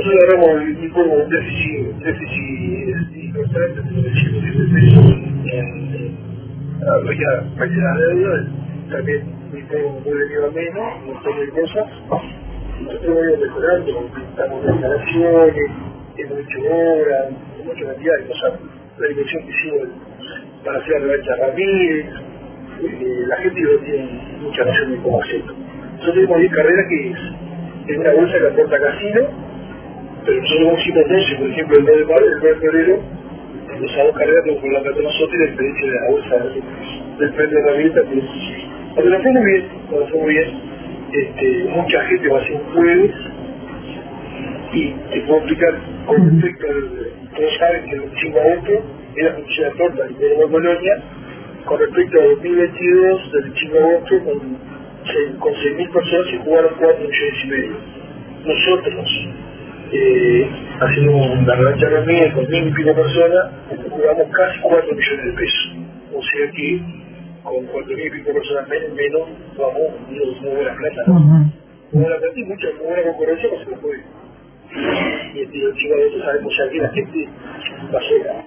nosotros el equipo con un déficit, un déficit importante, de 100 millones de pesos en había páginas de deuda, también mi tengo muy venido a menos, un montón de cosas. Nosotros hemos mejorando, estamos en instalaciones, hemos hecho obras, mucha cantidad de cosas. La dimensión que hicimos para hacer la revancha Ramírez, eh, la gente no tiene mucha noción de cómo hacerlo. Nosotros tenemos 10 carreras que es en una bolsa que aporta casino, pero nosotros hicimos 12, por ejemplo, el 2 de mayo, el 2 de febrero, carreras tengo con la nosotros y la experiencia de la bolsa del premio de la herramienta que cuando fue muy bien, cuando fue muy bien, este, mucha gente va a hacer un jueves y te puedo explicar con respecto al, todos saben que el 25 de agosto era función de torta y tenemos Bolonia, con respecto a 2022 del 25 de agosto con, con 6.000 personas se jugaron 4 millones y medio. Nosotros, eh, haciendo una revancha reunida con mil y pico personas, jugamos casi 4 millones de pesos. O sea que con 4 mil y pico personas menos, menos vamos muy buena plata, ¿no? Muy buena plata y mucha muy buena concurrencia, pues se lo puede. Y el 18 de agosto sabemos ya que la gente va a ser